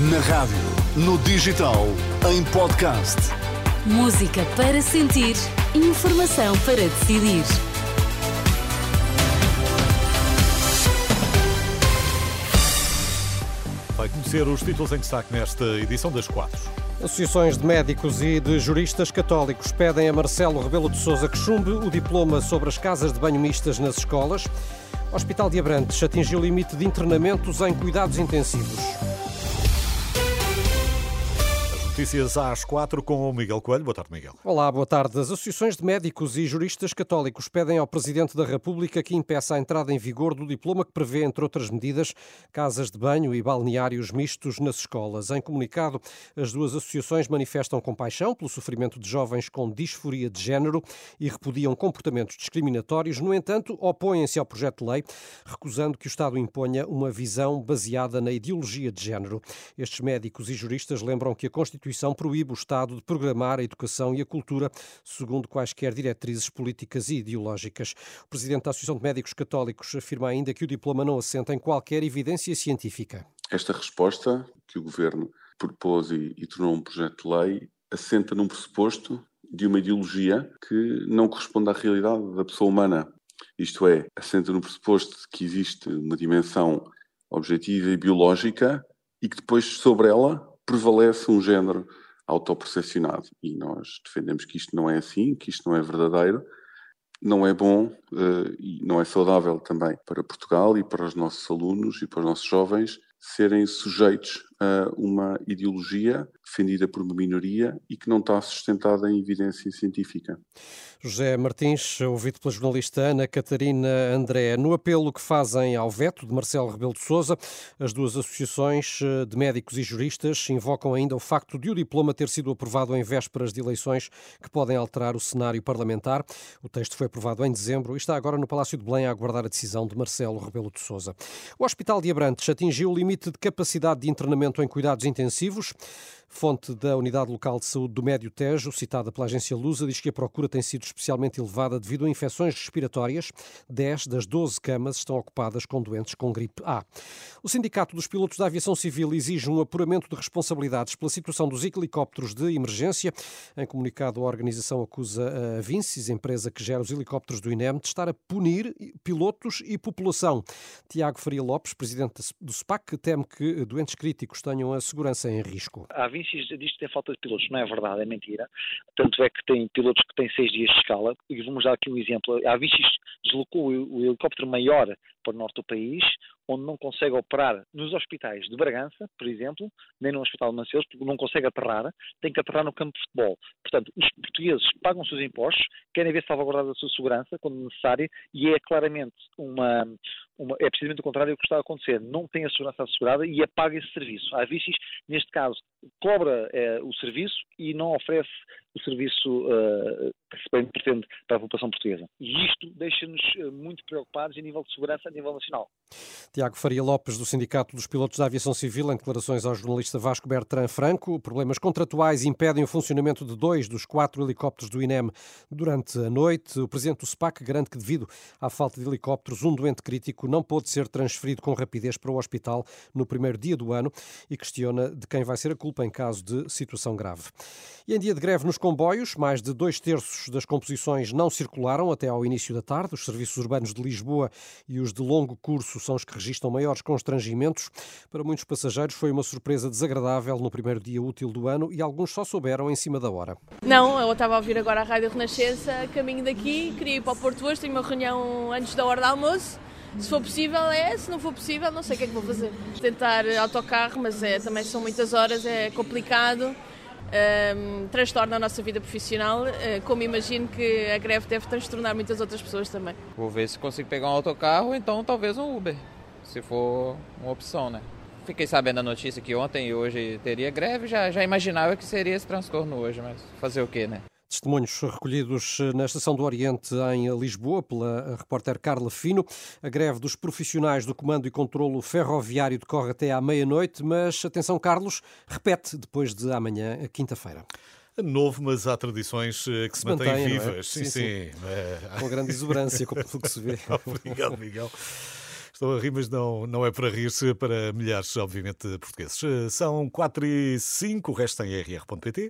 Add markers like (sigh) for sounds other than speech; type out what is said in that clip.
Na rádio, no digital, em podcast. Música para sentir, informação para decidir. Vai conhecer os títulos em destaque nesta edição das quatro. Associações de médicos e de juristas católicos pedem a Marcelo Rebelo de Sousa que chumbe o diploma sobre as casas de banho mistas nas escolas. Hospital de Abrantes atingiu o limite de internamentos em cuidados intensivos. Notícias às quatro com o Miguel Coelho. Boa tarde, Miguel. Olá, boa tarde. As associações de médicos e juristas católicos pedem ao Presidente da República que impeça a entrada em vigor do diploma que prevê, entre outras medidas, casas de banho e balneários mistos nas escolas. Em comunicado, as duas associações manifestam compaixão pelo sofrimento de jovens com disforia de género e repudiam comportamentos discriminatórios. No entanto, opõem-se ao projeto de lei, recusando que o Estado imponha uma visão baseada na ideologia de género. Estes médicos e juristas lembram que a Constituição Constituição proíbe o Estado de programar a educação e a cultura segundo quaisquer diretrizes políticas e ideológicas. O presidente da Associação de Médicos Católicos afirma ainda que o diploma não assenta em qualquer evidência científica. Esta resposta que o governo propôs e, e tornou um projeto de lei assenta num pressuposto de uma ideologia que não corresponde à realidade da pessoa humana. Isto é, assenta no pressuposto de que existe uma dimensão objetiva e biológica e que depois sobre ela prevalece um género autopercepcionado. E nós defendemos que isto não é assim, que isto não é verdadeiro, não é bom uh, e não é saudável também para Portugal e para os nossos alunos e para os nossos jovens serem sujeitos a uma ideologia defendida por uma minoria e que não está sustentada em evidência científica. José Martins, ouvido pela jornalista Ana Catarina André, no apelo que fazem ao veto de Marcelo Rebelo de Sousa, as duas associações eh, de médicos e juristas invocam ainda o facto de o diploma ter sido aprovado em vésperas de eleições que podem alterar o cenário parlamentar. O texto foi aprovado em dezembro e está agora no Palácio de Belém a aguardar a decisão de Marcelo Rebelo de Sousa. O Hospital de Abrantes atingiu o limite de capacidade de internamento em cuidados intensivos. Fonte da Unidade Local de Saúde do Médio Tejo, citada pela agência Lusa, diz que a procura tem sido especialmente elevada devido a infecções respiratórias. 10 das 12 camas estão ocupadas com doentes com gripe A. O Sindicato dos Pilotos da Aviação Civil exige um apuramento de responsabilidades pela situação dos helicópteros de emergência. Em comunicado, a organização acusa a Vincis, empresa que gera os helicópteros do INEM, de estar a punir pilotos e população. Tiago Faria Lopes, presidente do SPAC, teme que doentes críticos tenham a segurança em risco. A Vincis diz que tem falta de pilotos. Não é verdade, é mentira. Tanto é que tem pilotos que têm seis dias de escala. E vamos dar aqui um exemplo. A Vincis deslocou o helicóptero maior para o norte do país, onde não consegue operar nos hospitais de Bragança, por exemplo, nem no Hospital de Mancelos, porque não consegue aterrar, tem que aterrar no campo de futebol. Portanto, os portugueses pagam os seus impostos, querem ver salvaguardada a sua segurança, quando necessário, e é claramente uma, uma, é precisamente o contrário do que está a acontecer. Não tem a segurança assegurada e apaga esse serviço. A Vicis, neste caso, cobra é, o serviço e não oferece o serviço uh, que se bem pretende para a população portuguesa. E isto deixa-nos eh, muito preocupados a nível de segurança a nível nacional. Tiago Faria Lopes, do Sindicato dos Pilotos da Aviação Civil, em declarações ao jornalista Vasco Bertrand Franco. Problemas contratuais impedem o funcionamento de dois dos quatro helicópteros do INEM durante a noite. O presidente do SPAC garante que, devido à falta de helicópteros, um doente crítico não pôde ser transferido com rapidez para o hospital no primeiro dia do ano e questiona de quem vai ser a culpa em caso de situação grave. E em dia de greve nos comboios, mais de dois terços das composições não circularam até ao início da tarde. Os serviços urbanos de Lisboa e os de longo curso são os que registram maiores constrangimentos. Para muitos passageiros foi uma surpresa desagradável no primeiro dia útil do ano e alguns só souberam em cima da hora. Não, eu estava a ouvir agora a Rádio Renascença, caminho daqui, queria ir para o Porto hoje, tenho uma reunião antes da hora do almoço. Se for possível é, se não for possível não sei o que é que vou fazer. Tentar autocarro, mas é, também são muitas horas, é complicado um, transtorna a nossa vida profissional, uh, como imagino que a greve deve transtornar muitas outras pessoas também. Vou ver se consigo pegar um autocarro, então talvez um Uber, se for uma opção, né? Fiquei sabendo a notícia que ontem e hoje teria greve, já, já imaginava que seria esse transtorno hoje, mas fazer o quê, né? Testemunhos recolhidos na Estação do Oriente, em Lisboa, pela repórter Carla Fino. A greve dos profissionais do Comando e Controlo Ferroviário decorre até à meia-noite, mas atenção, Carlos, repete depois de amanhã, quinta-feira. Novo, mas há tradições eh, que se, se mantêm mantém, é? vivas. É? Sim, sim. sim. sim. Com grande exuberância, como que se vê. (laughs) Obrigado, Miguel. Estou a rir, mas não, não é para rir-se para milhares, obviamente, de portugueses. São 4 e 5, o resto em rr.pt.